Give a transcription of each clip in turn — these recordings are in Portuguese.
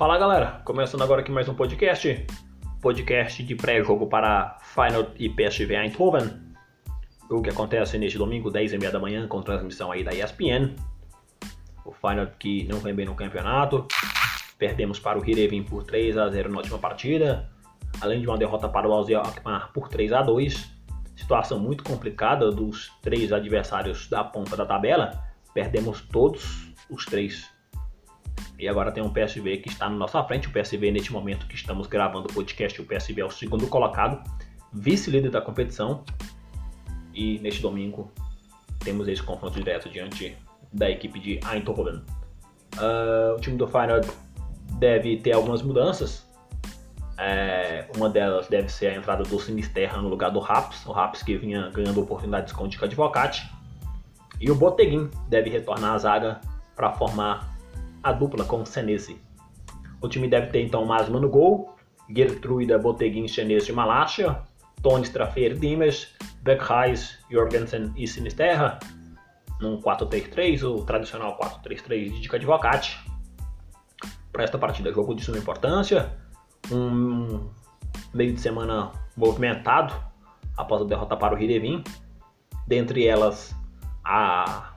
Fala galera, começando agora aqui mais um podcast, podcast de pré-jogo para Final e PSV Eindhoven, o que acontece neste domingo, 10 e meia da manhã, com transmissão aí da ESPN. O Final que não vem bem no campeonato, perdemos para o Hirevin por 3 a 0 na última partida, além de uma derrota para o Alzia Akmar por 3 a 2 situação muito complicada dos três adversários da ponta da tabela, perdemos todos os três e agora tem um PSV que está na nossa frente. O PSV, neste momento que estamos gravando o podcast, o PSV é o segundo colocado, vice-líder da competição. E neste domingo temos esse confronto direto diante da equipe de Eindhoven. Uh, o time do Feyenoord deve ter algumas mudanças. É, uma delas deve ser a entrada do Sinisterra no lugar do Raps, o Raps que vinha ganhando oportunidades com o Dica Advocate. E o Boteguin deve retornar à zaga para formar a dupla com Senesi. O time deve ter então Masma no gol, Gertruida Boteguin Senesi Malasia, Tony Straffer Dimes, Beckreis, Jorgensen e Sinisterra, num 4-3-3, o tradicional 4-3-3 de Dica Advocate. Para esta partida, jogo de suma importância, um meio de semana movimentado após a derrota para o Hirevin. Dentre elas, a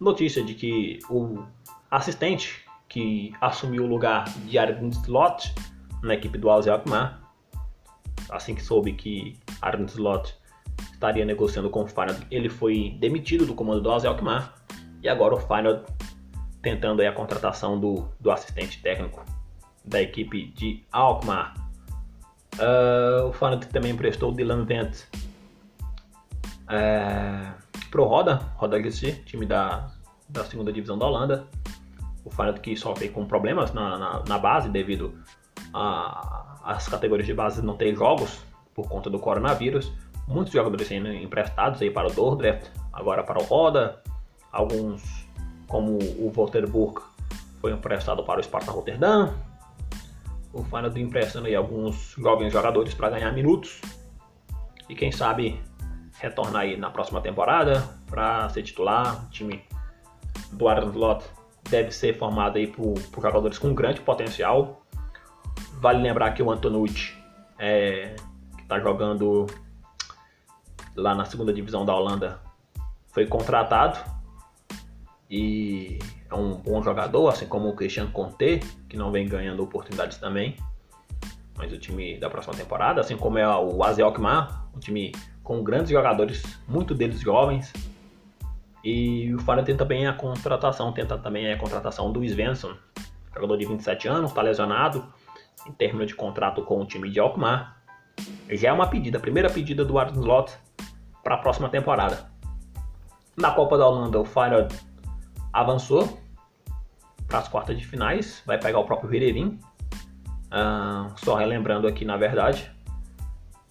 notícia de que o assistente que assumiu o lugar de Arvind Slot na equipe do Alze Alkmaar. Assim que soube que Arvind Slot estaria negociando com o Feyenoord, ele foi demitido do comando do Alze Alkmaar e agora o Feyenoord tentando a contratação do, do assistente técnico da equipe de Alkmaar. Uh, o Feyenoord também emprestou Dylan Vent uh, pro Roda, Roda GC, time da, da segunda divisão da Holanda o Feyenoord que sofre com problemas na, na, na base devido às categorias de base não ter jogos por conta do coronavírus. Muitos jogadores sendo emprestados aí para o Dordrecht, agora para o Roda. Alguns, como o Wolterburg, foi emprestado para o Sparta Rotterdam. O Feyenoord emprestando aí alguns jovens jogadores para ganhar minutos. E quem sabe retornar aí na próxima temporada para ser titular. Time do Arnold Slot deve ser formado aí por, por jogadores com grande potencial. Vale lembrar que o Antonucci, é, que está jogando lá na segunda divisão da Holanda, foi contratado e é um bom jogador, assim como o Christian Conte, que não vem ganhando oportunidades também. Mas o time da próxima temporada, assim como é o Aze um time com grandes jogadores, muito deles jovens, e o Fara tenta também a contratação, tenta também a contratação do Svensson, jogador de 27 anos, está lesionado, em término de contrato com o time de Alkmaar. Já é uma pedida, a primeira pedida do Arden Slot para a próxima temporada. Na Copa da Holanda, o Feyenoord avançou para as quartas de finais, vai pegar o próprio Hererin. Ah, só relembrando aqui, na verdade.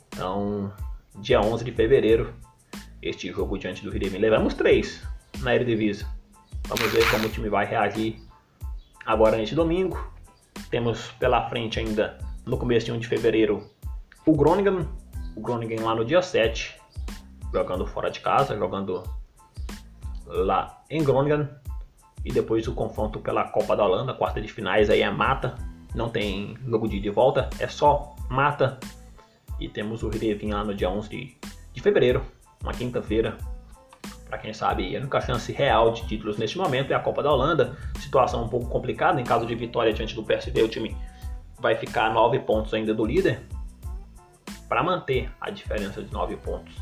Então, dia 11 de fevereiro, este jogo diante do Heerenveen. Levamos três na Eredivisie. Vamos ver como o time vai reagir agora neste domingo. Temos pela frente ainda, no começo de fevereiro, o Groningen. O Groningen lá no dia 7, jogando fora de casa, jogando lá em Groningen. E depois o confronto pela Copa da Holanda, quarta de finais, aí é mata. Não tem jogo de volta, é só mata. E temos o Heerenveen lá no dia 11 de, de fevereiro, uma quinta-feira. Para quem sabe, a única chance real de títulos neste momento é a Copa da Holanda. Situação um pouco complicada. Em caso de vitória diante do PSV, o time vai ficar a 9 pontos ainda do líder para manter a diferença de 9 pontos.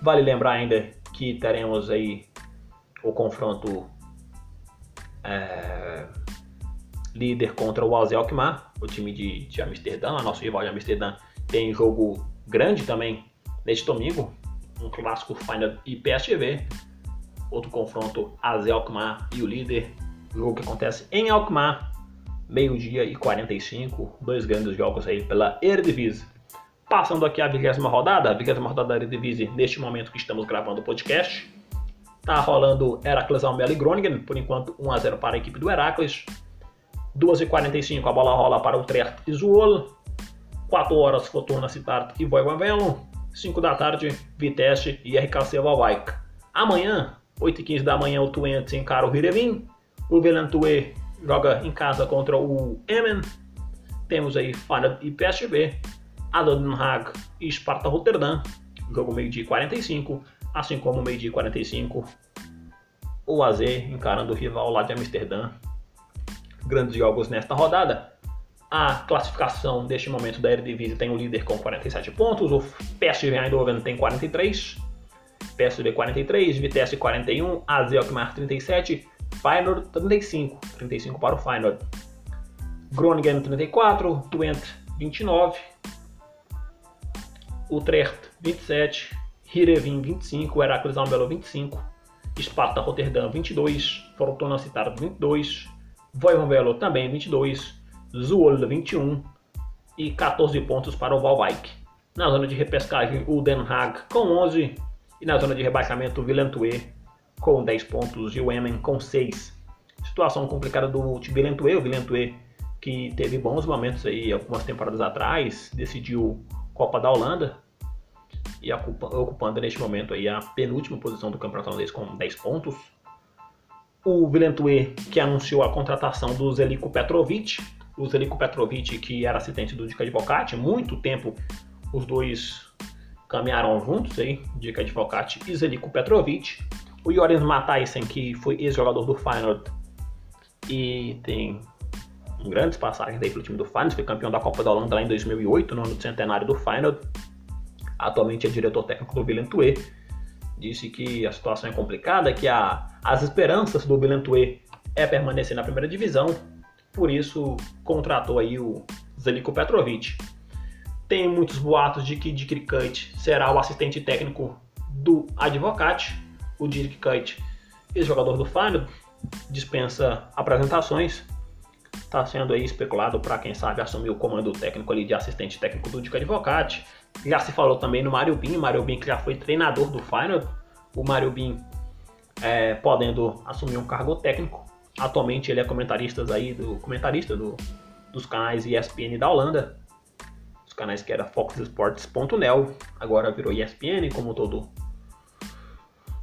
Vale lembrar ainda que teremos aí o confronto é, líder contra o Alze Alkmaar, o time de, de Amsterdã, nosso rival de Amsterdã tem jogo grande também neste domingo, um clássico Final e PSV. Outro confronto AZ Alkmaar e o líder. Jogo que acontece em Alkmaar, meio-dia e 45. Dois grandes jogos aí pela Eredivisie. Passando aqui a vigésima rodada, a vigésima rodada da Eredivisie, neste momento que estamos gravando o podcast. Tá rolando Heracles Almelo e Groningen, por enquanto 1x0 para a equipe do Heracles. 2h45 a bola rola para o Trert e Zuol. 4 horas Fortuna Citar e Voivoda 5 da tarde, Vitesse e RKC Valvaik. Amanhã, 8h15 da manhã, o Twente encara o Hirevin. O Velantue joga em casa contra o Emen. temos aí Feyenoord e PSV, Den Haag e Sparta Rotterdam, jogo meio-dia 45, assim como meio-dia 45, o AZ encarando o rival lá de Amsterdã. Grandes jogos nesta rodada. A classificação deste momento da Eredivisie tem o líder com 47 pontos, o PSV Eindhoven tem 43, PSV 43, Vitesse 41, AZ Alkmaar 37, Feyenoord 35, 35 para o Feyenoord. Groningen 34, Twente 29, Utrecht 27, Heerenveen 25, Heracles Almelo 25, Sparta Rotterdam 22, Fortuna Citar 22, Voivodelo também 22, Zwolle 21 e 14 pontos para o Valwijk. Na zona de repescagem, o Den Haag com 11 e na zona de rebaixamento, o Villantue com 10 pontos e o Emmen com 6. Situação complicada do Villantue, o Villantue que teve bons momentos aí algumas temporadas atrás, decidiu Copa da Holanda e ocupando neste momento aí a penúltima posição do campeonato holandês com 10 pontos. O Villantue que anunciou a contratação do Zeliko Petrovic, o Zeliko Petrovic que era assistente do Dica Advocati, muito tempo os dois caminharam juntos aí, Dica Advocati e Zeliko Petrovic. O Joris Mataisen que foi ex-jogador do Feyenoord e tem grandes passagens aí pelo time do Feyenoord, foi campeão da Copa da Holanda lá em 2008, no ano do centenário do Feyenoord. Atualmente é diretor técnico do Villentue. Disse que a situação é complicada, que a, as esperanças do Villentue é permanecer na primeira divisão, por isso contratou aí o Zeliko Petrovic. Tem muitos boatos de que Dick Kuyt será o assistente técnico do Advocate. O Dick Kuyt, ex-jogador do Feyenoord, dispensa apresentações, está sendo aí especulado para quem sabe assumir o comando técnico ali de assistente técnico do Dica Advocate. Já se falou também no Mário Bin, Mário Bin que já foi treinador do Final, o Mário Bin é, podendo assumir um cargo técnico. Atualmente ele é comentarista aí do comentarista do, dos canais ESPN da Holanda, os canais que era foxsports.nel, agora virou ESPN como todo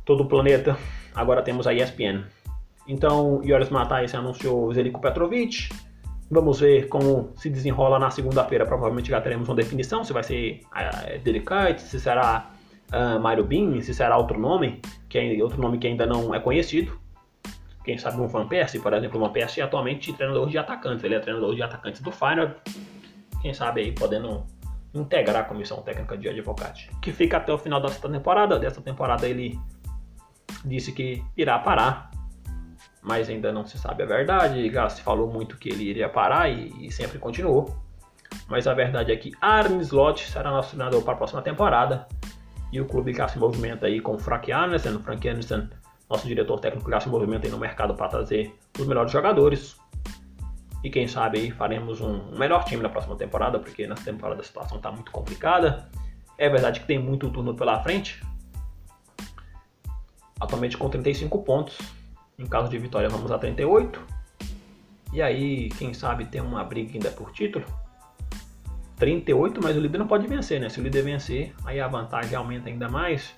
todo o planeta. Agora temos a ESPN. Então, Joris Matais anunciou Zeliko Petrovic. Vamos ver como se desenrola na segunda-feira. Provavelmente já teremos uma definição se vai ser uh, Delicate, se será uh, Mario Bin, se será outro nome, que é outro nome que ainda não é conhecido. Quem sabe um Van Persie, por exemplo, o Van Persie é atualmente treinador de atacantes. Ele é treinador de atacantes do Final. Quem sabe aí podendo integrar a comissão técnica de advogado, que fica até o final desta temporada. Dessa temporada ele disse que irá parar mas ainda não se sabe a verdade. Se falou muito que ele iria parar e, e sempre continuou. Mas a verdade é que Arne Slot será nosso treinador para a próxima temporada. E o clube já se movimenta aí com o Frank Anderson. O Frank Anderson, nosso diretor técnico, já se movimenta no mercado para trazer os melhores jogadores. E quem sabe aí faremos um, melhor time na próxima temporada, porque nessa temporada a situação está muito complicada. É verdade que tem muito turno pela frente. Atualmente com 35 pontos em caso de vitória, vamos a 38. E aí, quem sabe tem uma briga ainda por título. 38, mas o líder não pode vencer, né? Se o líder vencer, aí a vantagem aumenta ainda mais.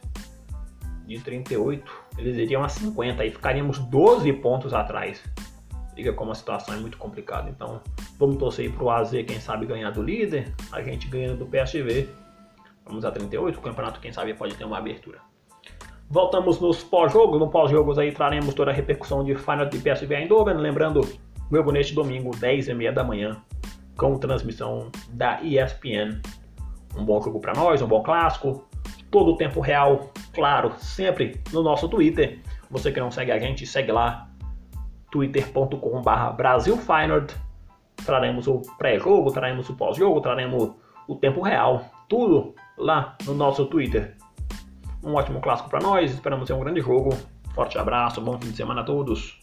De 38, eles iriam a 50, aí ficaríamos 12 pontos atrás. Liga como a situação é muito complicada. Então, vamos torcer para o AZ, quem sabe ganhar do líder, a gente ganhando do PSV. Vamos a 38, o campeonato, quem sabe, pode ter uma abertura. Voltamos nos pós-jogos. No pós-jogos aí traremos toda a repercussão de Final de PSV Eindhoven. Lembrando, meu neste domingo, 10h30 da manhã, com transmissão da ESPN. Um bom jogo para nós, um bom clássico. Todo o tempo real, claro, sempre no nosso Twitter. Você que não segue a gente, segue lá, twitter.com.br BrasilFinard. Traremos o pré-jogo, traremos o pós-jogo, traremos o tempo real. Tudo lá no nosso Twitter. Um ótimo clássico para nós, esperamos ter um grande jogo. Forte abraço, bom fim de semana a todos.